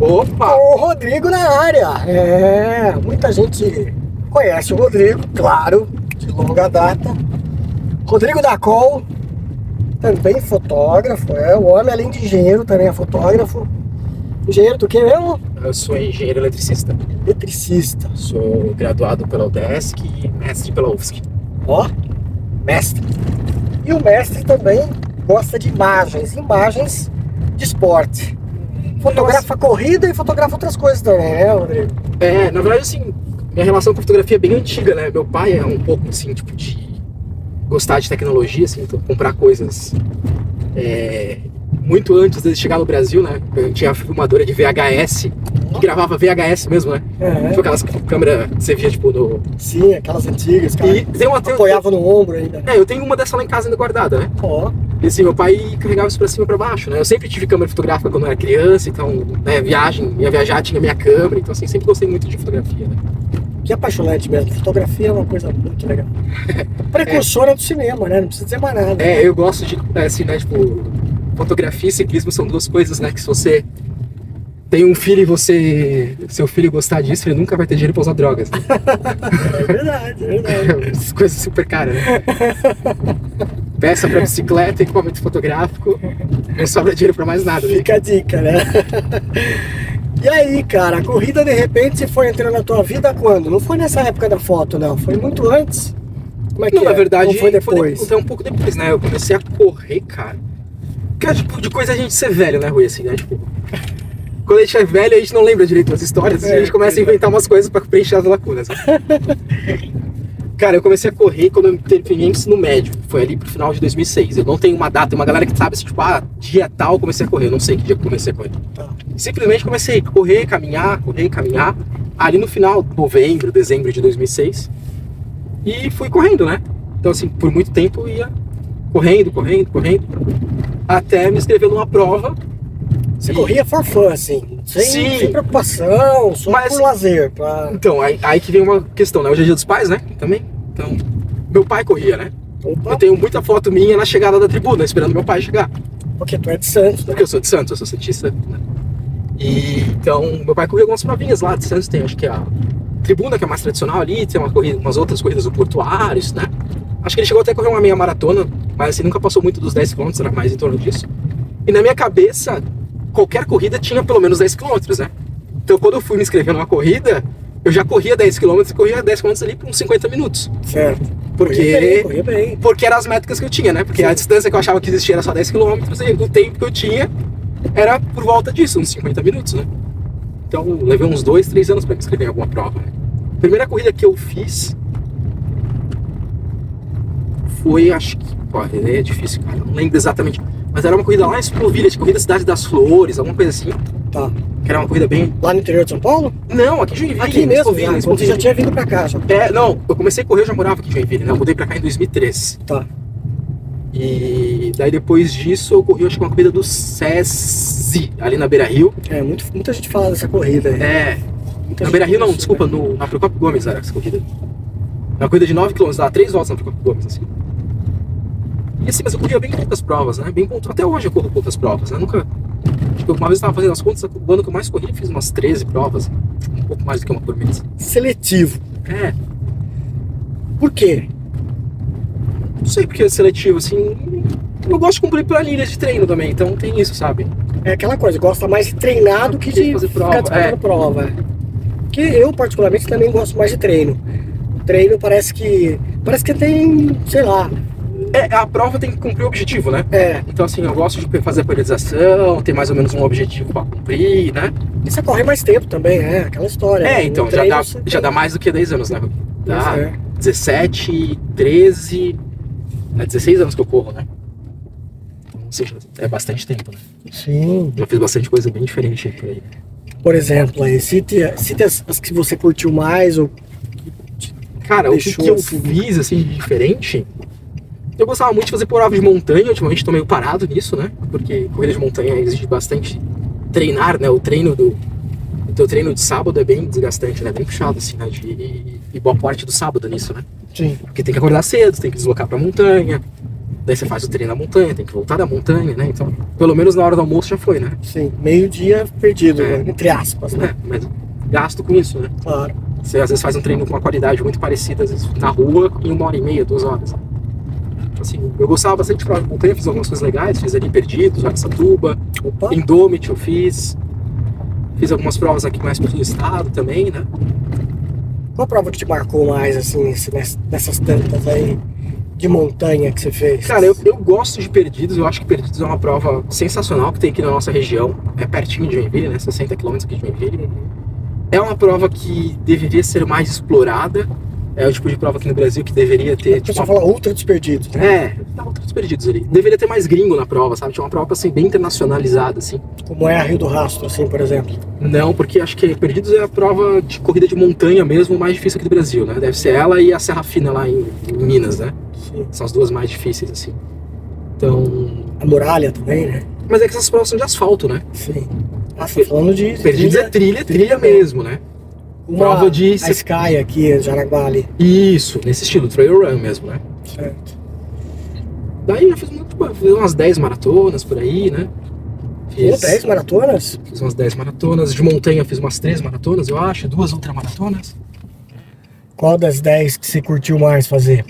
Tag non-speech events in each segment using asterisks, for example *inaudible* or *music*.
Opa! O Rodrigo na área. É, muita gente conhece o Rodrigo, claro, de longa data. Rodrigo da Col, também fotógrafo, é. O homem, além de engenheiro, também é fotógrafo. Engenheiro do que mesmo? Eu sou engenheiro eletricista. Eletricista. Sou graduado pela UDESC e mestre pela UFSC. Ó, mestre. E o mestre também gosta de imagens, imagens de esporte. Fotografa corrida e fotografa outras coisas também, né, Rodrigo? É, na verdade, assim, minha relação com fotografia é bem antiga, né? Meu pai é um pouco, assim, tipo, de gostar de tecnologia, assim, então comprar coisas é, muito antes de chegar no Brasil, né? Eu tinha a filmadora de VHS, que gravava VHS mesmo, né? É. Tipo aquelas câmeras que você via, tipo, no... Sim, aquelas antigas, cara. E tem uma... Tem, Apoiava no ombro ainda. é, eu tenho uma dessa lá em casa ainda guardada, né? Ó, E assim, meu pai carregava isso pra cima e pra baixo, né? Eu sempre tive câmera fotográfica quando eu era criança, então, né, viagem, ia viajar, tinha minha câmera, então assim, sempre gostei muito de fotografia, né? que apaixonante mesmo. Fotografia é uma coisa muito legal. *laughs* Precursora do cinema, né? Não precisa dizer mais nada. É, eu gosto de, é, assim, né, tipo, fotografia e ciclismo são duas coisas, né, que se você tem um filho e você, seu filho gostar disso, ele nunca vai ter dinheiro pra usar drogas, né? É verdade, é verdade. *laughs* Coisas super caras, né? Peça pra bicicleta, equipamento fotográfico, não sobra dinheiro pra mais nada, né? Fica a dica, né? E aí, cara, a corrida de repente foi entrando na tua vida quando? Não foi nessa época da foto, não. Foi muito antes. Como é que Não, é? na verdade, Ou foi depois? de- até um pouco depois, né? Eu comecei a correr, cara. Que é tipo de coisa a gente ser velho, né, Rui? Assim, né? Tipo, quando a gente é velho, a gente não lembra direito das histórias e É, a gente começa a inventar umas coisas pra preencher as lacunas. Cara, eu comecei a correr quando eu terminei o ensino médio. Foi ali pro final de 2006. Eu não tenho uma data, tem uma galera que sabe assim, tipo, ah, dia tal eu comecei a correr. Eu não sei que dia que eu comecei a correr. Tá. Simplesmente comecei a correr, caminhar, correr, caminhar. Ali no final, novembro, dezembro de 2006. E fui correndo, né? Então, assim, por muito tempo eu ia correndo, correndo, correndo. Até me inscrever numa prova. Você E- corria for fun, assim. Sem, Sim. sem preocupação, só Mas- por lazer. Pra... Então, aí, aí que vem uma questão, né? Hoje é dia dos pais, né? Também. Então, meu pai corria, né? Opa, Eu tenho muita foto minha na chegada da tribuna, esperando meu pai chegar. porque tu é de Santos, né? Porque eu sou de Santos, eu sou santista. Né? E então, meu pai corria algumas provinhas lá de Santos, tem acho que a tribuna, que é mais tradicional ali, tem uma corrida, umas outras corridas do Portuários, né? Acho que ele chegou até a correr uma meia maratona, mas assim, nunca passou muito dos 10 km, era mais em torno disso. E na minha cabeça, qualquer corrida tinha pelo menos 10 km, né? Então, quando eu fui me inscrever numa corrida, eu já corria 10 km e corria 10 km ali por uns 50 minutos. Certo. Porque- Corria bem, corria bem. Porque eram as métricas que eu tinha, né? Porque a Sim. distância que eu achava que existia era só 10 km e o tempo que eu tinha era por volta disso, uns 50 minutos, né? Então levei uns 2, 3 anos pra me inscrever em alguma prova. Né? A primeira corrida que eu fiz foi, acho que. Pô, é difícil, cara. Não lembro exatamente. Mas era uma corrida lá em Explovilha, de corrida Cidade das Flores, alguma coisa assim. Tá. Que era uma corrida bem. Lá no interior de São Paulo? Não, aqui em Joinville. Aqui mesmo, já, em quando você já tinha vindo pra cá. Já. É, não, eu comecei a correr, eu já morava aqui em Joinville, né? Eu mudei pra cá em 2003. Tá. E daí depois disso eu corri acho que uma corrida do SESI, ali na Beira Rio. É, muito, muita gente fala dessa corrida aí. É. Muita Na Beira Rio não, desculpa, né? no, na Procopio Gomes era essa corrida. Uma corrida de 9 km, dava 3 voltas na Procopio Gomes, assim. E assim, mas eu corria bem poucas provas, né? Bem. Até hoje eu corro poucas provas, né? Nunca. Que uma vez eu tava fazendo as contas, o ano que eu mais corri, eu fiz umas 13 provas. Um pouco mais do que uma por mês. Seletivo. É, Por quê? não sei porque é seletivo, assim. Eu gosto de cumprir planilhas de treino também, então tem isso, sabe? É aquela coisa, gosta mais de treinar do que de Fazer ficar prova, disputando é. prova. Que eu, particularmente, também gosto mais de treino. Treino parece que. Parece que tem, sei lá. É, a prova tem que cumprir o objetivo, né? É. Então, assim, eu gosto de fazer a periodização, ter mais ou menos um objetivo pra cumprir, né? E você corre mais tempo também, é aquela história. É, né? então, já dá, já tem- dá mais do que 10 anos, né? Pois Dá é. 17, 13, é 16 anos que eu corro, né? Então, ou seja, é bastante tempo, né? Sim. Já fiz bastante coisa bem diferente aí por aí. Por exemplo, aí, cite, cite as, as que você curtiu mais, ou Cara, o que, que eu assim. fiz, assim, de diferente... Eu gostava muito de fazer prova de montanha, ultimamente tô meio parado nisso, né? Porque corrida de montanha exige bastante treinar, né? O treino do... O teu treino de sábado é bem desgastante, né? Bem puxado, assim, né? De, e boa parte do sábado nisso, né? Sim. Porque tem que acordar cedo, tem que deslocar pra montanha. Daí você faz o treino na montanha, tem que voltar da montanha, né? Então, pelo menos na hora do almoço já foi, né? Sim, meio-dia perdido, É. né? entre aspas, né? É, mas gasto com isso, né? Claro. Você às vezes faz um treino com uma qualidade muito parecida, às vezes na rua, em uma hora e meia, duas horas. Assim, eu gostava bastante de prova de montanha, fiz algumas coisas legais, fiz ali Perdidos, Araçatuba, Opa, Indomit eu fiz. Fiz algumas provas aqui mais pelo estado também, né? qual prova que te marcou mais, assim, nessas tantas aí de montanha que você fez? Cara, eu, eu gosto de Perdidos, eu acho que Perdidos é uma prova sensacional que tem aqui na nossa região. É pertinho de Joinville, né? 60 quilômetros aqui de Joinville. É uma prova que deveria ser mais explorada. É o tipo de prova aqui no Brasil que deveria ter. O Tipo, pessoal uma... fala ultra desperdidos, né? É, tá outros perdidos ali. Deveria ter mais gringo na prova, sabe? Tinha uma prova assim, bem internacionalizada, assim. Como é a Rio do Rastro, assim, por exemplo. Não, porque acho que Perdidos é a prova de corrida de montanha mesmo mais difícil aqui do Brasil, né? Deve ser ela e a Serra Fina lá em, em Minas, né? Sim. São as duas mais difíceis, assim. Então. A muralha também, né? Mas é que essas provas são de asfalto, né? Sim. Ah, você tá falando de Perdidos é trilha, trilha mesmo, né? Uma, prova de- A Sky aqui, Jaraguá ali. Isso, nesse estilo, trail run mesmo, né? Certo. Daí já fiz, muito, fiz umas 10 maratonas por aí, né? Pô, 10 maratonas? Fiz umas 10 maratonas. De montanha fiz umas 3 maratonas, eu acho. Duas ultramaratonas. Qual das 10 que você curtiu mais fazer?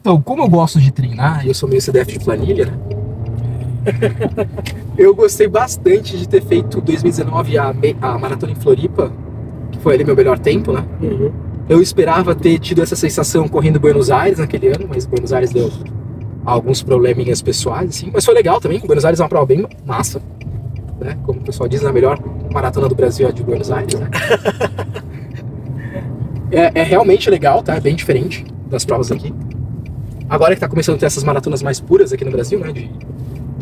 Então, como eu gosto de treinar, eu sou meio CDF de planilha, né? Eu gostei bastante de ter feito 2019 a, a maratona em Floripa, que foi ali meu melhor tempo, né? Uhum. Eu esperava ter tido essa sensação correndo Buenos Aires naquele ano, mas Buenos Aires deu alguns probleminhas pessoais, assim. Mas foi legal também. Buenos Aires é uma prova bem massa, né? Como o pessoal diz, a melhor maratona do Brasil é de Buenos Aires, né? *laughs* é, é realmente legal, tá? É bem diferente das provas aqui. Agora que tá começando a ter essas maratonas mais puras aqui no Brasil, né? De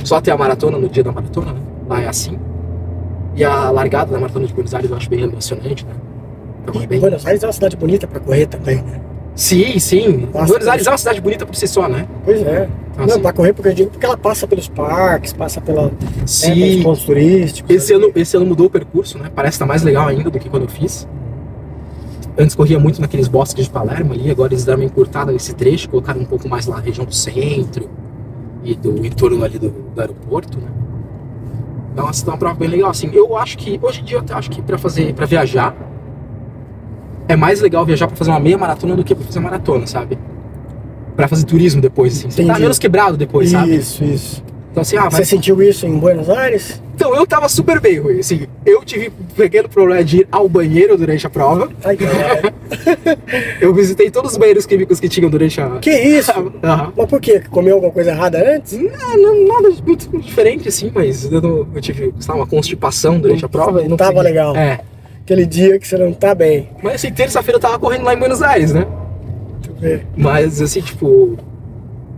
só ter a maratona no dia da maratona, né? Lá é assim. E a largada da maratona de Buenos Aires eu acho bem emocionante, né? Então é bem... Buenos Aires é uma cidade bonita pra correr também, né? Sim, sim. Nossa, Buenos Aires é uma cidade bonita por si só, né? Pois é. Então, Não, assim, pra correr porque eu digo porque ela passa pelos parques, passa pela, né, pelos sim. pontos turísticos. Esse ali. ano, esse ano mudou o percurso, né? Parece estar mais legal ainda do que quando eu fiz. Antes corria muito naqueles bosques de Palermo ali, agora eles deram uma encurtada nesse trecho, colocaram um pouco mais lá na região do centro e do entorno ali do, do aeroporto, né? Então, essa é uma prova bem legal, assim. Eu acho que, hoje em dia, eu acho que pra fazer, para viajar, é mais legal viajar pra fazer uma meia maratona do que pra fazer maratona, sabe? Pra fazer turismo depois, assim. Você tá menos quebrado depois, sabe? Isso, isso. Então, assim, ah, Você vai sentiu isso em Buenos Aires? Então, eu tava super bem, Rui. Assim, eu tive um pequeno problema de ir ao banheiro durante a prova. Ai. *laughs* Eu visitei todos os banheiros químicos que tinham durante a. que isso? *laughs* Aham. Mas por quê? Comeu alguma coisa errada antes? Não, não, nada muito diferente, assim, mas eu, não- eu tive lá, uma constipação durante a prova. e Não tava consegui- legal. É. Aquele dia que você não tá bem. Mas assim, terça-feira eu tava correndo lá em Buenos Aires, né? Deixa eu ver. Mas assim, tipo.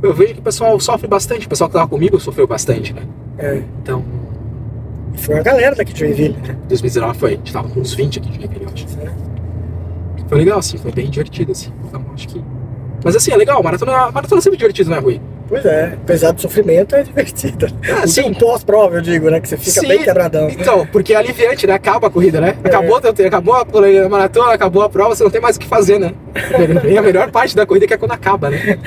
Eu vejo que o pessoal sofre bastante. O pessoal que tava comigo sofreu bastante, né? É. Então, Foi a galera daqui de Joinville. né? 2019 foi. A gente tava com uns 20 aqui de Joinville, eu acho. Foi legal, assim, foi bem divertido, assim. Então, acho que. Mas assim, é legal, maratona, maratona é sempre divertido, né, Rui? Pois é, apesar do sofrimento, é divertido. Ah, O sim. um pós-prova, eu digo, né? Que você fica Sim. bem quebradão. Então, porque é aliviante, né? Acaba a corrida, né? É. Acabou, acabou a maratona, acabou a prova, você não tem mais o que fazer, né? E *laughs* a melhor parte da corrida é que é quando acaba, né? *laughs*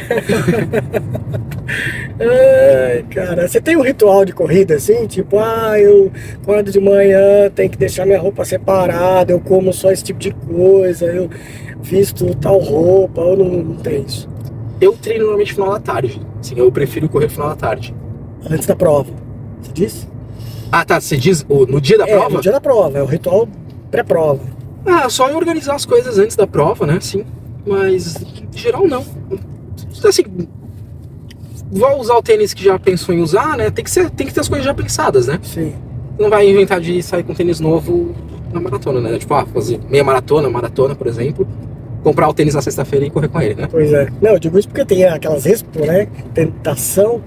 Ai, cara, você tem um ritual de corrida assim? Tipo, ah, eu acordo de manhã, tenho que deixar minha roupa separada, eu como só esse tipo de coisa, eu visto tal roupa, ou não, não tem isso? Eu treino normalmente no final da tarde. Assim, eu prefiro correr no final da tarde. Antes da prova. Você disse? Ah, tá. Você diz no dia da é, prova? no dia da prova, é o ritual pré-prova. Ah, só eu organizar as coisas antes da prova, né? Sim. Mas, em geral, não. Assim, vou usar o tênis que já pensou em usar, né? Tem que, ser, tem que ter as coisas já pensadas, né? Sim. Não vai inventar de sair com tênis novo na maratona, né? Tipo, ah, fazer meia maratona, maratona, por exemplo. Comprar o tênis na sexta-feira e correr com ele, né? Pois é. Não, eu digo isso porque tem aquelas expo, né? Tentação,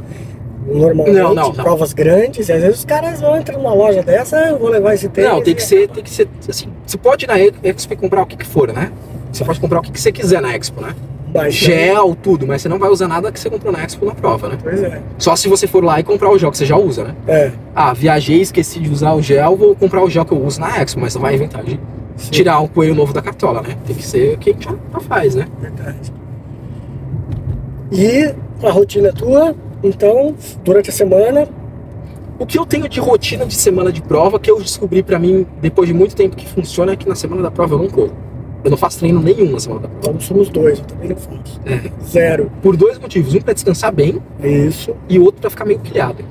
normalmente, Não, não, não. provas grandes, e às vezes os caras vão entrar numa loja dessa, "Ah, eu vou levar esse tênis. Não, tem que ser, tem que ser, assim, você pode ir na Expo e comprar o que, que for, né? Você pode comprar o que, que você quiser na Expo, né? Mas, Gel, tudo, mas você não vai usar nada que você comprou na Expo na prova, né? Pois é. Só se você for lá e comprar o gel que você já usa, né? É. Ah, viajei, esqueci de usar o gel, vou comprar o gel que eu uso na Expo, mas não vai inventar de sim, tirar um coelho novo da cartola, né? Tem que ser quem já, já faz, né? Verdade. E a rotina tua, então, durante a semana, O que eu tenho de rotina de semana de prova, que eu descobri pra mim, depois de muito tempo que funciona, é que na semana da prova eu não corro. Eu não faço treino nenhum na semana da prova. então somos dois, eu também não faço. É. Zero. Por dois motivos. Um pra descansar bem Isso. e outro pra ficar meio pilhado.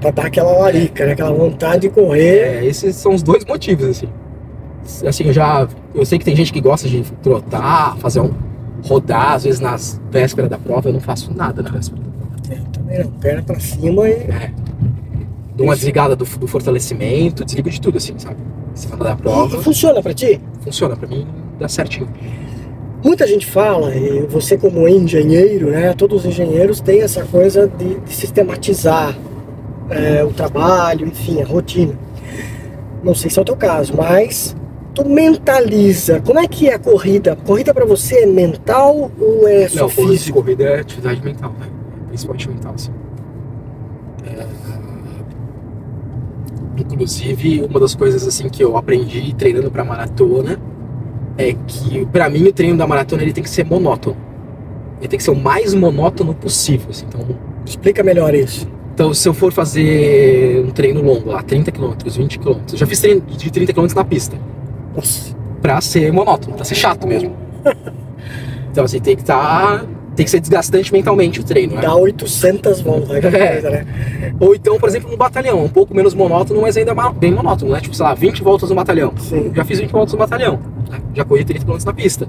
Pra dar aquela larica, né? Aquela vontade de correr. É, esses são os dois motivos, assim. Assim, eu já. Eu sei que tem gente que gosta de trotar, fazer um. rodar, às vezes nas vésperas da prova, eu não faço nada na véspera. É, eu também não. Perna pra cima e. Dou uma desligada do, do fortalecimento, desligo de tudo, assim, sabe? Semana da E prova, funciona pra ti? funciona pra mim, dá certinho. Muita gente fala, e você como engenheiro, né? Todos os engenheiros têm essa coisa de, de sistematizar é, o trabalho, enfim, a rotina. Não sei se é o teu caso, mas tu mentaliza. Como é que é a corrida? Corrida pra você é mental ou é só Não, corrida, físico? corrida é atividade mental, né? Principalmente mental, assim. É, Inclusive, uma das coisas assim que eu aprendi treinando pra maratona é que, pra mim, o treino da maratona ele tem que ser monótono. Ele tem que ser o mais monótono possível. assim. Então, Explica melhor isso. então, se eu for fazer um treino longo, lá, 30 km, 20 km, eu já fiz treino de 30 km na pista. Nossa, Pra ser monótono, pra ser chato mesmo. *laughs* Então, assim, tem que estar. Tem que ser desgastante mentalmente o treino, né? dá 800 voltas, É. coisa, né? Ou então, por exemplo, no batalhão, um pouco menos monótono, mas ainda ma- bem monótono, né? Tipo, sei lá, 20 voltas no batalhão. Sim. Já fiz 20 voltas no batalhão? Já corri 30 km na pista.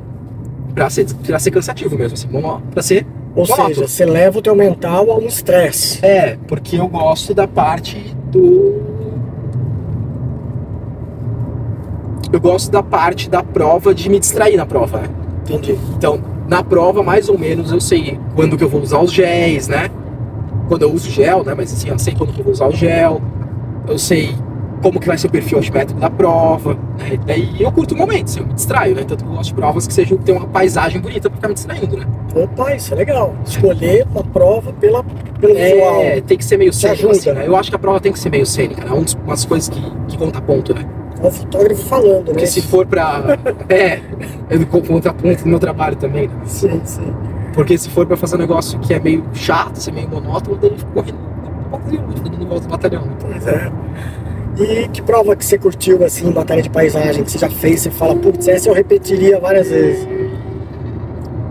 Pra ser, pra ser cansativo mesmo, assim, pra ser Ou seja, você leva o teu mental a um estresse. É, porque eu gosto da parte do. Eu gosto da parte da prova de me distrair na prova, né? Entendi. Então, na prova, mais ou menos, eu sei quando que eu vou usar os géis, né? Quando eu uso gel, né? Mas assim, eu sei quando que eu vou usar o gel. Eu sei como que vai ser o perfil altimétrico da prova. Né? E daí eu curto o momento, assim, eu me distraio, né? Tanto que eu gosto de provas que sejam que tenham uma paisagem bonita pra ficar me distraindo, né? Opa, isso é legal. Escolher uma prova pela, pelo visual. É, tem que ser meio cênico, ajuda, assim, né? Eu acho que a prova tem que ser meio cênica, né? Um dos- umas coisas que, que conta ponto, né? É o fotógrafo falando, né? Porque se for pra. é, é do contraponto do meu trabalho também, né? Sim, sim. Porque se for pra fazer um negócio que é meio chato, ser meio monótono, daí correndo no batalhão, dando volta no batalhão. né? Pois é. E que prova que você curtiu, assim, em matéria de paisagem, que você já fez, você fala, putz, essa eu repetiria várias vezes.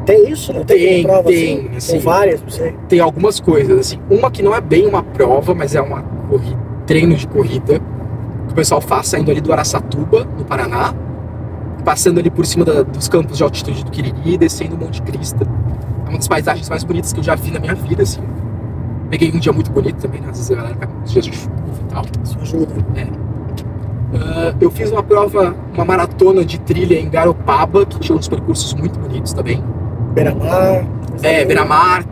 Tem isso, não? Tem, Tem, prova tem, assim? assim. Tem várias, não sei. Tem algumas coisas, assim. Uma que não é bem uma prova, mas é uma corrida, treino de corrida. O pessoal faz saindo ali do Araçatuba, no Paraná. Passando ali por cima da- dos campos de altitude do Quiriri descendo o Monte Crista. É uma das paisagens mais bonitas que eu já vi na minha vida, assim. Peguei um dia muito bonito também, né? Às vezes a galera pega uns dias de chuva e tal. Isso ajuda. Ah, eu fiz uma prova, uma maratona de trilha em Garopaba, que tinha uns percursos muito bonitos também. Beira-mar. É, Beira-Mar,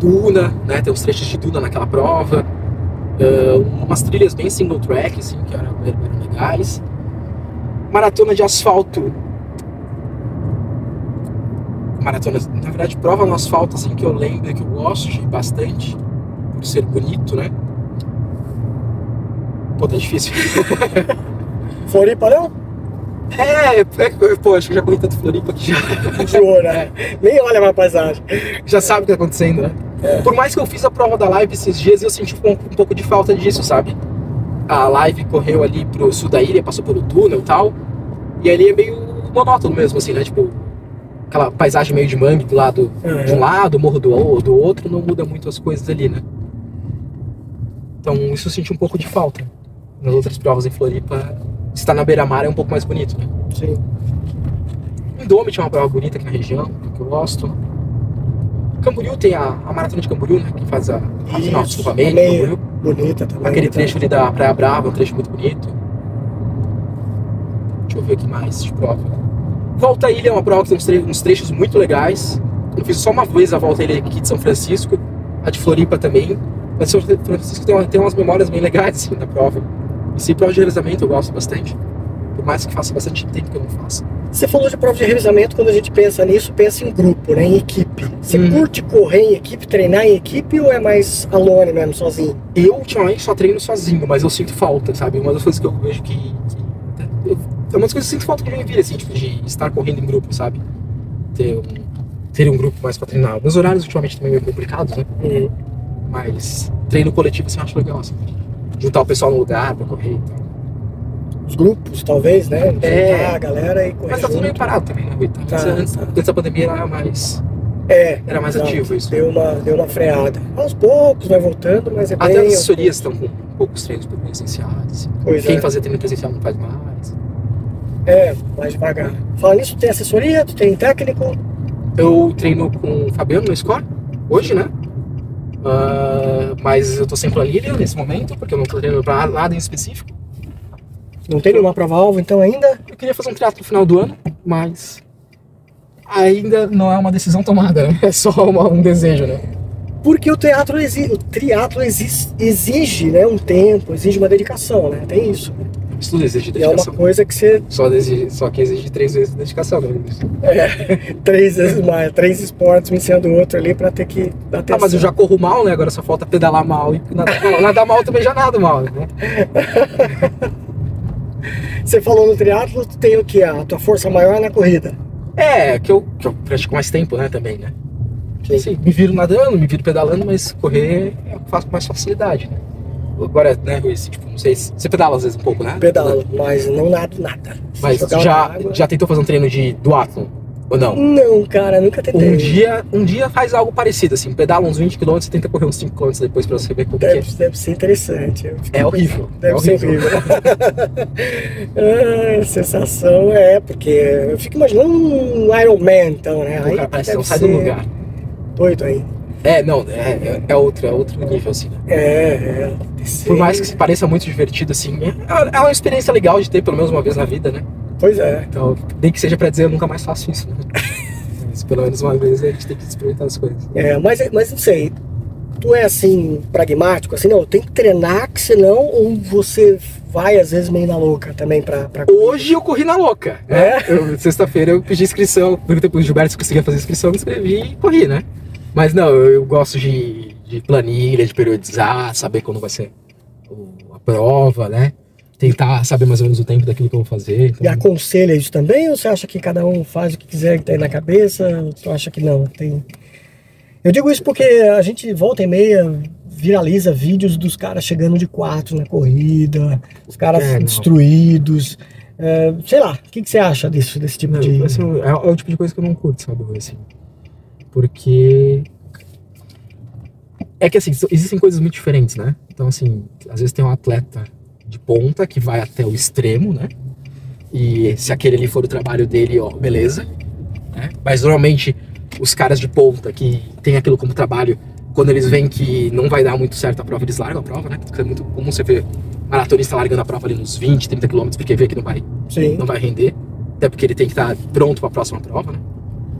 Duna, né? Tem uns trechos de Duna naquela prova. Ah, umas trilhas bem single track, assim, que eram, eram legais. Maratona de asfalto. Maratona, na verdade, prova no asfalto, assim, que eu lembro que eu gosto de bastante, por ser bonito, né? Pô, tá difícil. *laughs* Floripa não? É, é, pô, acho que eu já corri tanto Floripa que já, Juro, né? *laughs* Nem olha mais a paisagem. já sabe o que tá acontecendo, né? Por mais que eu fiz a prova da live esses dias, eu senti um, um pouco de falta disso, sabe? A live correu ali pro sul da ilha, passou pelo túnel e tal. E ali é meio monótono mesmo, assim, né? Tipo, aquela paisagem meio de mangue do lado de um lado, morro do, do outro, não muda muito as coisas ali, né? Então isso eu senti um pouco de falta. Nas outras provas em Floripa, estar na beira-mar é um pouco mais bonito, né? Sim. Indomit é uma prova bonita aqui na região, que eu gosto. Camboriú tem a, a maratona de Camboriú, né? Que faz a. a Isso, não, desculpa, a meia de meia. Camboriú. Bonita também. Aquele né? trecho ali da Praia Brava, um trecho muito bonito. Deixa eu ver aqui mais de prova. Volta à Ilha é uma prova que tem uns, tre- uns trechos muito legais. Eu fiz só uma vez a volta à Ilha aqui de São Francisco, a de Floripa também. Mas São Francisco tem, uma- tem umas memórias bem legais assim, da prova. E sim, prova de revezamento eu gosto bastante. Por mais que faça bastante tempo que eu não faço. Você falou de prova de revezamento, quando a gente pensa nisso, pensa em grupo, né? Em equipe. Você Hum. curte correr em equipe, treinar em equipe ou é mais alone mesmo, sozinho? Eu ultimamente só treino sozinho, mas eu sinto falta, sabe? Uma das coisas que eu vejo que. que eu- é uma das coisas que eu sinto falta de Joinville, assim, tipo, de estar correndo em grupo, sabe? Ter, um- ter um grupo mais pra treinar. Meus horários ultimamente também meio complicados, né? Uhum. Mas treino coletivo assim, eu acho legal, assim. Juntar o pessoal no lugar pra correr e tal. Os grupos, talvez, né? Juntar É. a galera e correr Mas tá tudo meio parado também, né? Antes, Tá, antes, tá. antes da pandemia era mais, É. era mais exato. ativo isso. Deu uma, deu uma freada. Aos poucos vai voltando, mas é bem... Até as assessorias estão com poucos treinos presenciais. Pois Quem é. fazia treino presencial não faz mais. É, mais devagar. Fala nisso, tu tem assessoria, tu tem técnico. Eu treino com o Fabiano no Score, hoje, né? Ah, mas eu tô sem planilha nesse momento, porque eu não tô treinando pra nada em específico. Não tem nenhuma prova-alvo, então ainda? Eu queria fazer um triatlo no final do ano, mas ainda não é uma decisão tomada, né? *laughs* É só uma- um desejo, né? Porque o teatro exige, o triatlo exi- exige, né, um tempo, exige uma dedicação, né? Tem isso. Isso tudo exige E é uma dedicação. coisa que você Só, exige, só que exige três vezes dedicação, né? *laughs* três vezes mais, três esportes um em cima do outro ali pra ter que dar Ah, atenção. mas eu já corro mal, né? Agora só falta pedalar mal e nadar mal. Nadar mal também já nado mal, né? *laughs* Você falou no triatlo, tu tem o que? A tua força maior na corrida. É, que eu, que eu pratico mais tempo, né, também, né? Assim, me viro nadando, me viro pedalando, mas correr eu faço com mais facilidade, né? Agora, né, Rui, assim, tipo, não sei se... Você pedala às vezes um pouco, né? Pedalo, mas não nado nada. Se Mas já, já tentou fazer um treino de duatlon? Ou não? Não, cara, nunca tentei. Um dia, um dia faz algo parecido, assim, pedala uns 20 km e tenta correr uns 5 km depois pra você ver como que é. Deve, deve ser interessante. É horrível. Deve é ser horrível. *laughs* ah, sensação é, porque eu fico imaginando um Iron Man, então, né? O cara parece que deve não sai do lugar. Doido aí. É, não, é, é, é outro, é outro nível, assim, né? É, é. Por mais que se pareça muito divertido, assim, é, é uma experiência legal de ter, pelo menos uma vez na vida, né? Pois é. Então, nem que seja pra dizer, eu nunca mais faço isso, né? *laughs* Mas pelo menos uma vez a gente tem que experimentar as coisas. é mas, mas não sei. Tu é assim, pragmático, assim, não, tem que treinar, que senão, ou você vai às vezes meio na louca também pra. pra... Hoje eu corri na louca, né? É? Sexta-feira eu pedi inscrição, perguntei pro Gilberto se conseguia fazer inscrição, me inscrevi e corri, né? Mas não, eu, eu gosto de, de planilha, de periodizar, saber quando vai ser o- a prova, né? Tentar saber mais ou menos o tempo daquilo que eu vou fazer. E Então, aconselha isso também, ou você acha que cada um faz o que quiser que tem na cabeça? Ou tu acha que não? Tem... Eu digo isso porque a gente volta e meia viraliza vídeos dos caras chegando de quatro na corrida, os caras É, destruídos. É, sei lá, o que, que você acha disso, desse tipo não, de. assim, é, é o tipo de coisa que eu não curto, sabe? Assim, porque é que assim, existem coisas muito diferentes, né? Então, assim, às vezes tem um atleta ponta que vai até o extremo, né? E se aquele ali for o trabalho dele, ó, beleza. né? Mas normalmente os caras de ponta que tem aquilo como trabalho, quando eles veem que não vai dar muito certo a prova, eles largam a prova, né? Porque é muito comum você ver maratonista largando a prova ali nos 20, 30 quilômetros, porque vê que não vai Sim. não vai render, até porque ele tem que estar pronto para a próxima prova, né?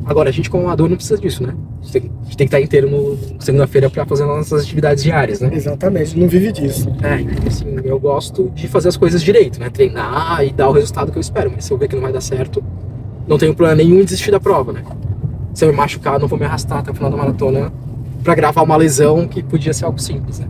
Agora, a gente como amador não precisa disso, né? A gente tem, a gente tem que estar inteiro no segunda-feira para fazer nossas atividades diárias, né? Exatamente, não vive disso. É, assim, eu gosto de fazer as coisas direito, né? Treinar e dar o resultado que eu espero, mas se eu ver que não vai dar certo, não tenho plano nenhum em desistir da prova, né? Se eu me machucar, não vou me arrastar até o final da maratona para gravar uma lesão que podia ser algo simples, né?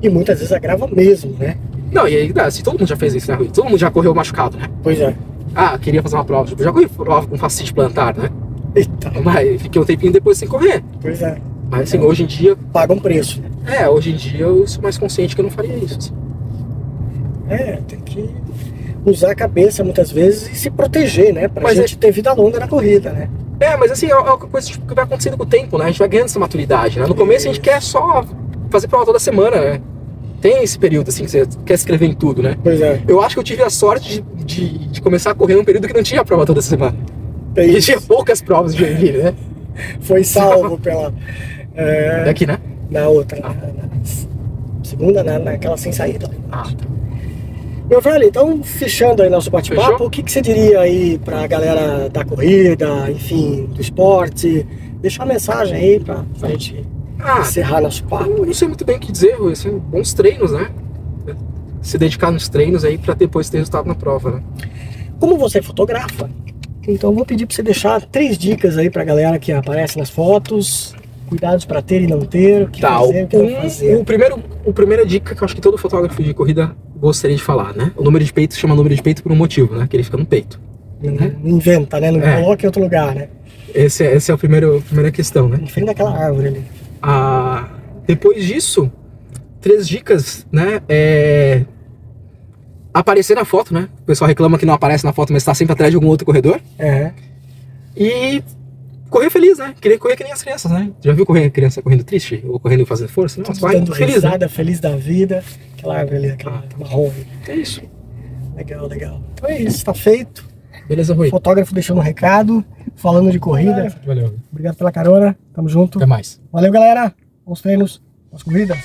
E muitas vezes agrava mesmo, né? Não, e aí, assim, todo mundo já fez isso, né, Rui? Todo mundo já correu machucado, né? Pois é. Ah, queria fazer uma prova. Tipo, já corri prova com fascite plantar, né? Eita, Mas fiquei um tempinho depois sem correr. pois é. Mas assim, hoje em dia, Paga um preço. é, hoje em dia eu sou mais consciente que eu não faria isso. assim. É, tem que usar a cabeça muitas vezes e se proteger, né? Pra Mas gente ter vida longa na corrida, né? É, mas assim, é é uma coisa tipo, que vai acontecendo com o tempo, né? A gente vai ganhando essa maturidade, né? No começo a gente quer só fazer prova toda semana, né? Tem esse período, assim, que você quer escrever em tudo, né? Pois é. Eu acho que eu tive a sorte de, de, de começar a correr num período que não tinha prova toda semana. Tem tinha poucas provas de Joinville, né? *laughs* Foi salvo pela. é, Daqui, né? na outra. Na, na segunda, na, naquela sem saída. Ah, tá. Meu velho, então fechando aí nosso bate-papo, o que, que você diria aí pra galera da corrida, enfim, do esporte? Deixa uma mensagem aí pra, pra gente Ah, encerrar nosso papo. eu não sei muito bem o que dizer, Rui, assim, bons treinos, né? Se dedicar nos treinos aí pra depois ter resultado na prova, né? Como você fotografa, então eu vou pedir pra você deixar três dicas aí pra galera que aparece nas fotos, cuidados pra ter e não ter, o que Tá, fazer, o que não fazer. o primeiro, a primeira dica que eu acho que todo fotógrafo de corrida gostaria de falar, né? O número de peito se chama número de peito por um motivo, né? Que ele fica no peito. Não inventa, né? Não É. coloca em outro lugar, né? Esse, é- esse é o primeiro, a primeira questão, né? Em frente daquela árvore ali. Ah, depois disso, três dicas, né? É... Aparecer na foto, né? O pessoal reclama que não aparece na foto, mas está sempre atrás de algum outro corredor. É. E correr feliz, né? Querer correr que nem as crianças, né? Já viu correr criança correndo triste? Ou correndo fazendo força? Todos vai dando feliz, né? risada, feliz da vida. Aquela árvore ali, aquela marrom. É isso. Legal, legal. Então é isso, tá feito. Beleza, Rui? Fotógrafo deixando um recado, falando de corrida. Valeu. Obrigado pela carona. Tamo junto. Até mais. Valeu, galera. Bons treinos, boas corridas.